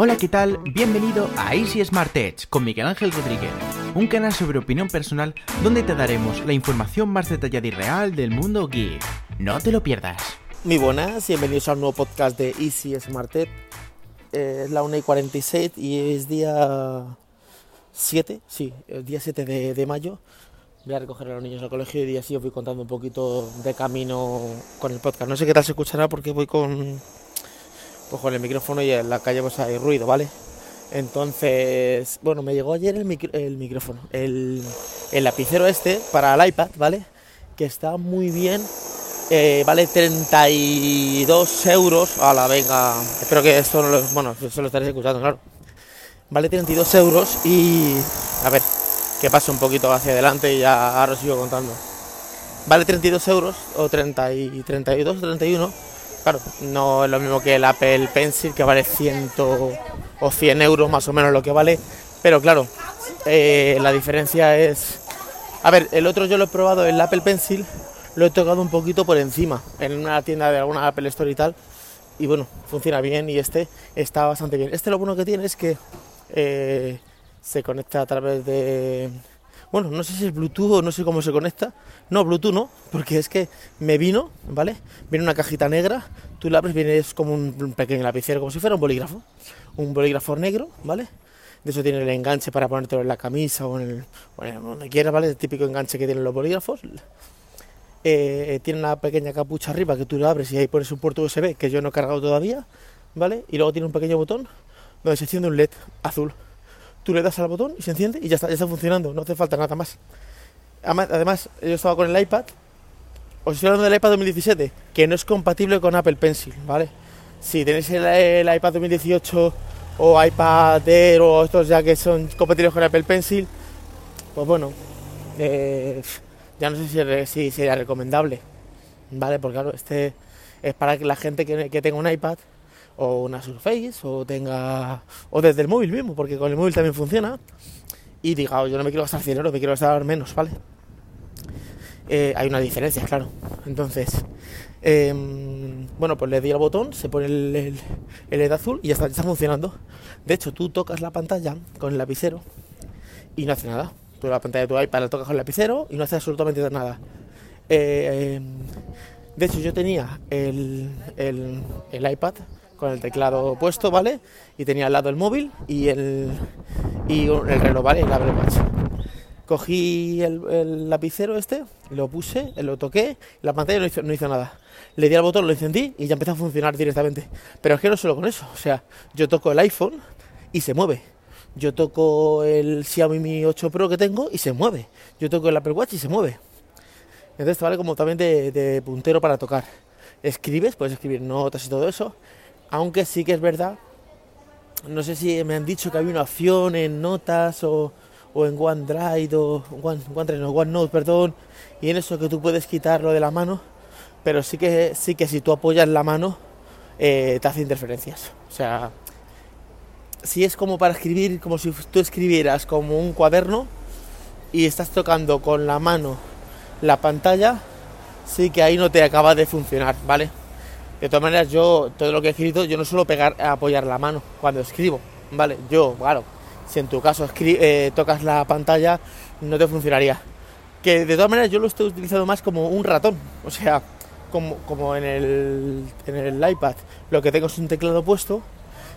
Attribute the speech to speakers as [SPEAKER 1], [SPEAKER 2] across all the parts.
[SPEAKER 1] Hola, ¿qué tal? Bienvenido a Easy Smart Edge con Miguel Ángel Rodríguez, un canal sobre opinión personal donde te daremos la información más detallada y real del mundo geek. No te lo pierdas.
[SPEAKER 2] Muy buenas, bienvenidos a un nuevo podcast de Easy Smart Edge. Eh, es la 1 y 46 y es día 7, sí, el día 7 de, de mayo. Voy a recoger a los niños al colegio y así os voy contando un poquito de camino con el podcast. No sé qué tal se escuchará porque voy con, pues con el micrófono y en la calle pues hay ruido, ¿vale? Entonces, bueno, me llegó ayer el, micro- el micrófono, el, el lapicero este para el iPad, ¿vale? Que está muy bien, eh, vale 32 euros. A la venga, espero que esto no lo, bueno, eso lo estaréis escuchando, claro. Vale 32 euros y, a ver, que pase un poquito hacia adelante y ya ahora os sigo contando. Vale 32 euros o 30 y 32, 31. Claro, no es lo mismo que el Apple Pencil que vale 100 o 100 euros más o menos lo que vale. Pero claro, eh, la diferencia es... A ver, el otro yo lo he probado, el Apple Pencil, lo he tocado un poquito por encima, en una tienda de alguna Apple Store y tal. Y bueno, funciona bien y este está bastante bien. Este lo bueno que tiene es que eh, se conecta a través de... Bueno, no sé si es Bluetooth o no sé cómo se conecta. No, Bluetooth no, porque es que me vino, ¿vale? Viene una cajita negra, tú la abres, viene es como un, pequeño lapicero, como si fuera un bolígrafo. Un bolígrafo negro, ¿vale? De eso tiene el enganche para ponértelo en la camisa o en el, o en el- donde quieras, ¿vale? El típico enganche que tienen los bolígrafos. Eh, tiene una pequeña capucha arriba que tú la abres y ahí pones un puerto USB que yo no he cargado todavía, ¿vale? Y luego tiene un pequeño botón donde se enciende un LED azul. Tú le das al botón y se enciende y ya está, ya está funcionando, no hace falta nada más. Además, yo estaba con el iPad, os estoy hablando del iPad 2017, que no es compatible con Apple Pencil, ¿vale? Si tenéis el, iPad 2018 o iPad Air o estos ya que son compatibles con Apple Pencil, pues bueno, eh, ya no sé si, si sería recomendable, ¿vale? Porque claro, este es para que la gente que, que tenga un iPad o una Surface o tenga o desde el móvil mismo, porque con el móvil también funciona y diga, "Oh, yo no me quiero gastar 100 euros, me quiero gastar menos, ¿vale? Eh, hay una diferencia, claro. Entonces, em, bueno, pues le di al botón, se pone el, el, LED azul y ya está, ya está funcionando. De hecho, tú tocas la pantalla con el lapicero y no hace nada. Tú la pantalla de tu iPad la tocas con el lapicero y no hace absolutamente nada. Eh, em, de hecho, yo tenía el, el- el iPad con el teclado puesto, ¿vale? Y tenía al lado el móvil y el, y el reloj, ¿vale? El Apple Watch. Cogí el, el lapicero este, lo puse, lo toqué, y la pantalla no hizo, no hizo nada. Le di al botón, lo encendí y ya empezó a funcionar directamente. Pero es que no solo con eso, o sea, yo toco el iPhone y se mueve. Yo toco el Xiaomi Mi 8 Pro que tengo y se mueve. Yo toco el Apple Watch y se mueve. Entonces te vale como también de, de puntero para tocar. Escribes, puedes escribir notas y todo eso. Aunque sí que es verdad, no sé si me han dicho que había una opción en notas o, en OneDrive o One, OneDrive, no, OneNote, perdón, y en eso que tú puedes quitarlo de la mano, pero sí que sí que si tú apoyas la mano eh, te hace interferencias. O sea, si es como para escribir, como si tú escribieras como un cuaderno y estás tocando con la mano la pantalla, sí que ahí no te acaba de funcionar, ¿vale? De todas maneras, yo, todo lo que he escrito, yo no suelo pegar, apoyar la mano cuando escribo, ¿vale? Yo, claro, si en tu caso eh, tocas la pantalla, no te funcionaría. Que de todas maneras yo lo estoy utilizando más como un ratón, o sea, como, como en, el, en el iPad, lo que tengo es un teclado puesto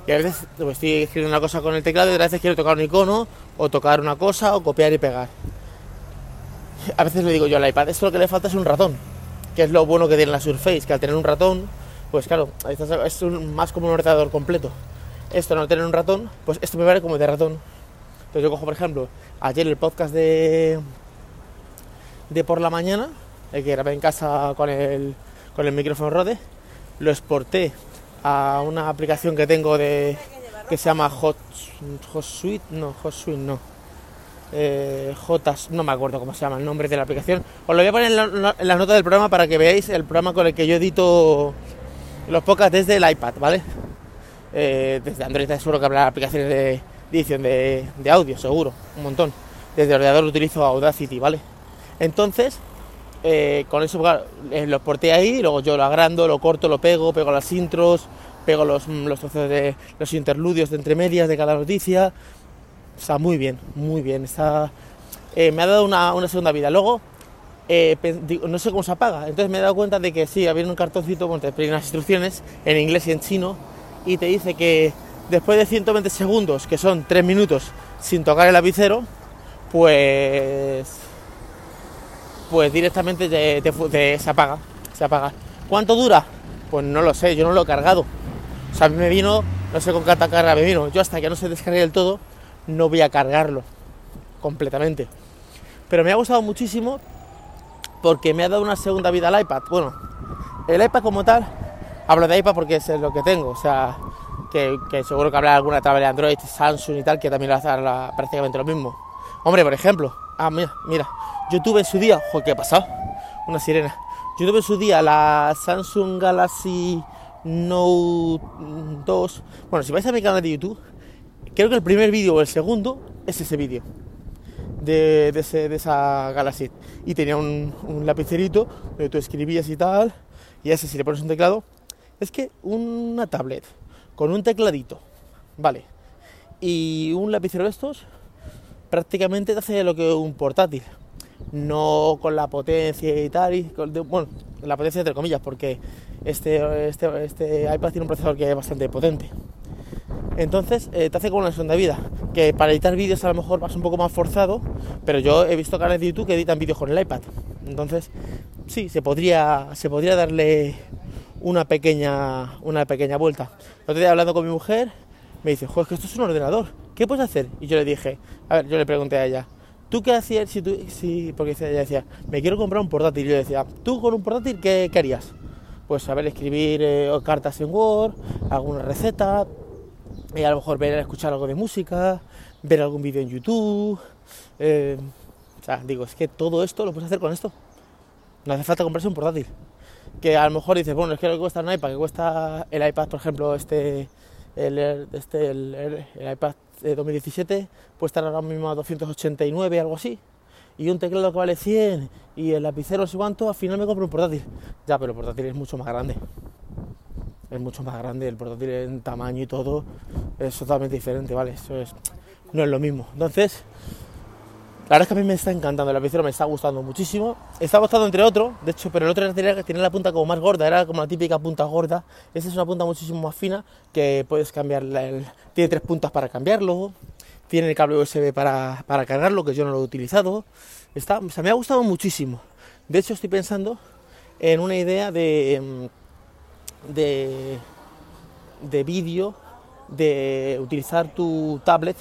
[SPEAKER 2] y a veces pues, estoy escribiendo una cosa con el teclado y otras veces quiero tocar un icono o tocar una cosa o copiar y pegar. A veces le digo yo al iPad, esto lo que le falta es un ratón, que es lo bueno que tiene la Surface, que al tener un ratón, pues claro, es- más como un ordenador completo. Esto no tener un ratón, pues esto me vale como de ratón. Entonces yo cojo, por ejemplo, ayer el podcast de, de por la mañana, el que grabé en casa con el, con el micrófono Rode, lo exporté a una aplicación que tengo de que se llama Hot, Hot Suite, no, Hot Suite no. Eh, J, no me acuerdo cómo se llama el nombre de la aplicación. Os lo voy a poner en la, en la nota del programa para que veáis el programa con el que yo edito los podcasts desde el iPad, ¿vale? Eh, desde Android seguro que habrá aplicaciones de edición de, audio, seguro, un montón. Desde el ordenador utilizo Audacity, ¿vale? Entonces, eh, con eso eh, lo exporté ahí, luego yo lo agrando, lo corto, lo pego, pego las intros, pego los, los trozos de los interludios de entre medias de cada noticia. Está muy bien, muy bien. Me ha dado una, una segunda vida. Luego, eh, no sé cómo se apaga. Entonces me he dado cuenta de que sí, había un cartoncito con te unas instrucciones en inglés y en chino y te dice que después de 120 segundos, que son 3 minutos sin tocar el lapicero, pues pues directamente se apaga, se apaga. ¿Cuánto dura? Pues no lo sé, yo no lo he cargado. O sea, a mí me vino, no sé con cuánta carga me vino. Yo hasta que no se descargue del todo, no voy a cargarlo completamente. Pero me ha gustado muchísimo porque me ha dado una segunda vida al iPad. Bueno, el iPad como tal, hablo de iPad porque es lo que tengo, o sea, que, seguro que habrá alguna tablet de Android, Samsung y tal, que también va a hacer prácticamente lo mismo. Hombre, por ejemplo, ah, mira, mira, yo tuve en su día, joder, ¿qué ha pasado? Una sirena. Yo tuve en su día la Samsung Galaxy Note 2. Bueno, si vais a mi canal de YouTube, creo que el primer vídeo o el segundo es ese vídeo de, esa Galaxy. Y tenía un, lapicerito donde tú escribías y tal. Y ese si le pones un teclado. Es que una tablet con un tecladito, vale, y un lapicero de estos, prácticamente te hace lo que un portátil. No con la potencia y tal, y bueno, la potencia entre comillas, porque este, este, este iPad tiene un procesador que es bastante potente. Entonces eh, te hace como una segunda vida. Que para editar vídeos a lo mejor vas un poco más forzado, pero yo he visto canales de YouTube que editan vídeos con el iPad. Entonces, sí, se podría, se podría darle una pequeña, una pequeña vuelta. El otro día hablando con mi mujer, me dice, joder, que esto es un ordenador, ¿qué puedes hacer? Y yo le dije, a ver, yo le pregunté a ella, ¿tú qué hacías si tú, si, porque ella decía, me quiero comprar un portátil? Y yo decía, ¿tú con un portátil qué, harías? Pues saber escribir eh, cartas en Word, alguna receta, y a lo mejor ver, escuchar algo de música, ver algún vídeo en YouTube. Eh, o sea, digo, es que todo esto lo puedes hacer con esto. No hace falta comprarse un portátil. Que a lo mejor dices, bueno, es que lo que cuesta un iPad, que cuesta el iPad, por ejemplo, este, el, este, el, iPad de 2017, puede estar ahora mismo a 289, algo así. Y un teclado que vale 100 y el lapicero sé cuánto, al final me compro un portátil. Ya, pero el portátil es mucho más grande es mucho más grande, el portátil en tamaño y todo es totalmente diferente, ¿vale? Eso es, no es lo mismo. Entonces, la verdad es que a mí me está encantando, el lapicero me está gustando muchísimo. Está gustando entre otros, de hecho, pero el otro tenía, tenía la punta como más gorda, era como la típica punta gorda. Esta es una punta muchísimo más fina que puedes cambiar, tiene tres puntas para cambiarlo, tiene el cable USB para, para cargarlo, que yo no lo he utilizado. Está, o sea, me ha gustado muchísimo. De hecho, estoy pensando en una idea de em, de, de vídeo, de utilizar tu tablet,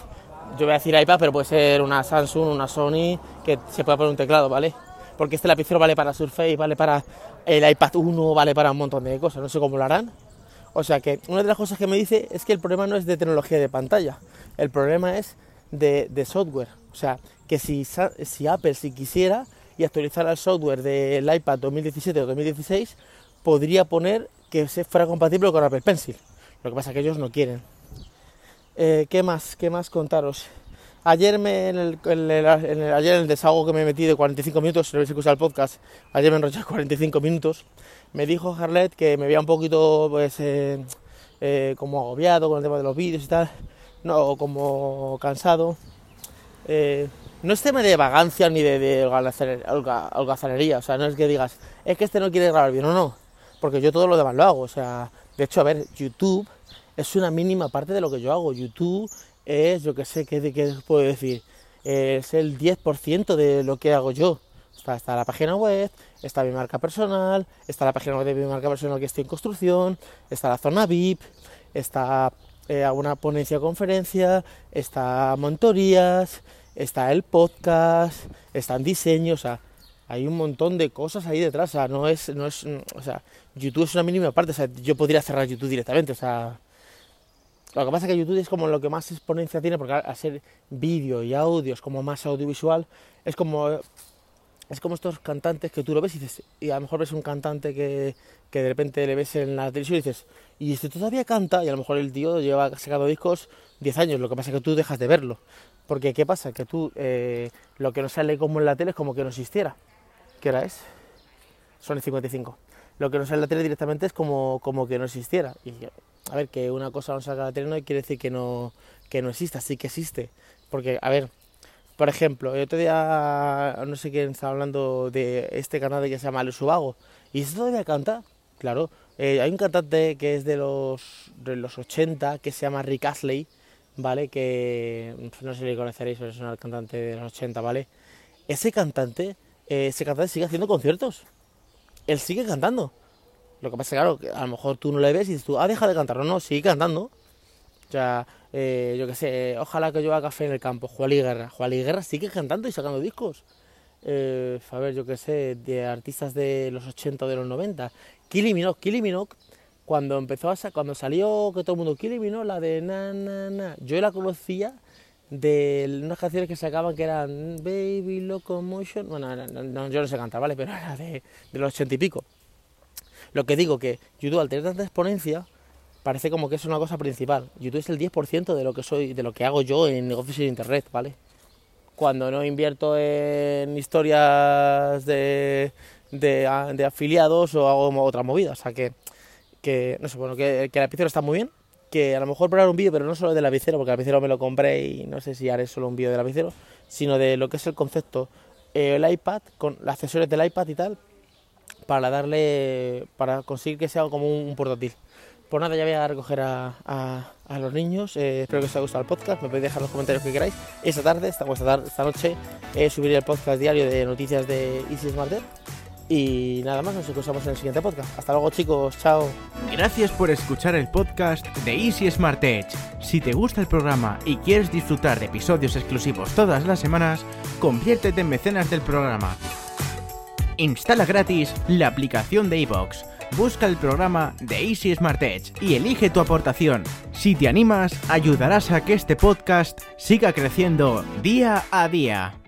[SPEAKER 2] yo voy a decir iPad, pero puede ser una Samsung, una Sony, que se pueda poner un teclado, ¿vale? Porque este lapicero vale para Surface, vale para el iPad 1, vale para un montón de cosas, no sé cómo lo harán. O sea que una de las cosas que me dice es que el problema no es de tecnología de pantalla, el problema es de, de software. O sea, que si, si Apple, si quisiera y actualizara el software del iPad 2017 o 2016, podría poner que fuera compatible con Apple Pencil. Lo que pasa es que ellos no quieren. Eh, ¿Qué más? ¿Qué más contaros? Ayer, me, en, el, ayer en el desahogo que me metido de 45 minutos, si no habéis escuchado el podcast, ayer me enrollé 45 minutos, me dijo Harlet que me veía un poquito pues eh, eh, como agobiado con el tema de los vídeos y tal, no, como cansado. no es tema de vagancia ni de, de holgazanería, o sea, no es que digas, es que este no quiere grabar bien, no, no porque yo todo lo demás lo hago. O sea, de hecho, a ver, YouTube es una mínima parte de lo que yo hago. YouTube es, yo que sé, ¿qué, qué puedo decir? Es el 10% de lo que hago yo. Está, está, la página web, está mi marca personal, está la página web de mi marca personal que estoy en construcción, está la zona VIP, está eh, alguna ponencia o conferencia, está montorías, está el podcast, están diseños, o sea, hay un montón de cosas ahí detrás, o sea, no es, no es, o sea, YouTube es una mínima parte, o sea, yo podría cerrar YouTube directamente, o sea, lo que pasa es que YouTube es como lo que más exponencia tiene, porque ser vídeo y audio es como más audiovisual, es como, es como estos cantantes que tú lo ves y dices, y a lo mejor ves un cantante que, que de repente le ves en la televisión y dices, y este todavía canta, y a lo mejor el tío lleva sacado discos 10 años, lo que pasa es que tú dejas de verlo, porque ¿qué pasa? Que tú, eh, lo que no sale como en la tele es como que no existiera. ¿Qué hora es? Son el 55. Lo que no sale la tele directamente es como, como que no existiera. Y a ver, que una cosa no salga de tele no quiere decir que no, que no exista, sí que existe. Porque, a ver, por ejemplo, el otro día, no sé quién estaba hablando de este canal que se llama El Subago, y eso todavía canta, claro. Eh, hay un cantante que es de los, de los 80 que se llama Rick Astley, ¿vale? Que no sé si conoceréis, pero es un cantante de los 80, ¿vale? Ese cantante, ese cantante sigue haciendo conciertos. Él sigue cantando. Lo que pasa claro, que a lo mejor tú no le ves y dices tú, ah, deja de cantar. No, no, sigue cantando. O sea, eh, yo qué sé, ojalá que yo haga café en el campo. Juan Guerra. Juan Guerra sigue cantando y sacando discos. Eh, a ver, yo qué sé, de artistas de los 80 o de los 90. Kylie Minogue, Kylie Minogue, cuando empezó a cuando salió que todo el mundo Kylie Minogue, la de na na na, yo la conocía de unas canciones que sacaban que eran Baby Locomotion, bueno, no, yo no sé cantar, ¿vale? Pero era de, de los 80 y pico. Lo que digo que YouTube al tener tanta exponencia parece como que es una cosa principal. YouTube es el 10% de lo que soy, de lo que hago yo en negocios en internet, ¿vale? Cuando no invierto en historias de, de, afiliados o hago otra movida. O sea que, que no sé, bueno, que, que el lapicero está muy bien. Que a lo mejor probar un vídeo, pero no solo del lapicero, porque el lapicero me lo compré y no sé si haré solo un vídeo del lapicero, sino de lo que es el concepto, eh, el iPad, con las accesorios del iPad y tal, para darle, para conseguir que sea como un, portátil. Pues nada, ya voy a recoger a, a, los niños. Eh, espero que os haya gustado el podcast. Me podéis dejar los comentarios que queráis. Esta tarde, esta, esta, esta noche, eh, subiré el podcast diario de noticias de Easy Smart Y nada más, nos escuchamos en el siguiente podcast. Hasta luego, chicos. Chao.
[SPEAKER 1] Gracias por escuchar el podcast de Easy Smart Edge. Si te gusta el programa y quieres disfrutar de episodios exclusivos todas las semanas, conviértete en mecenas del programa Instala gratis la aplicación de iVoox. Busca el programa de Easy Smart Edge y elige tu aportación. Si te animas, ayudarás a que este podcast siga creciendo día a día.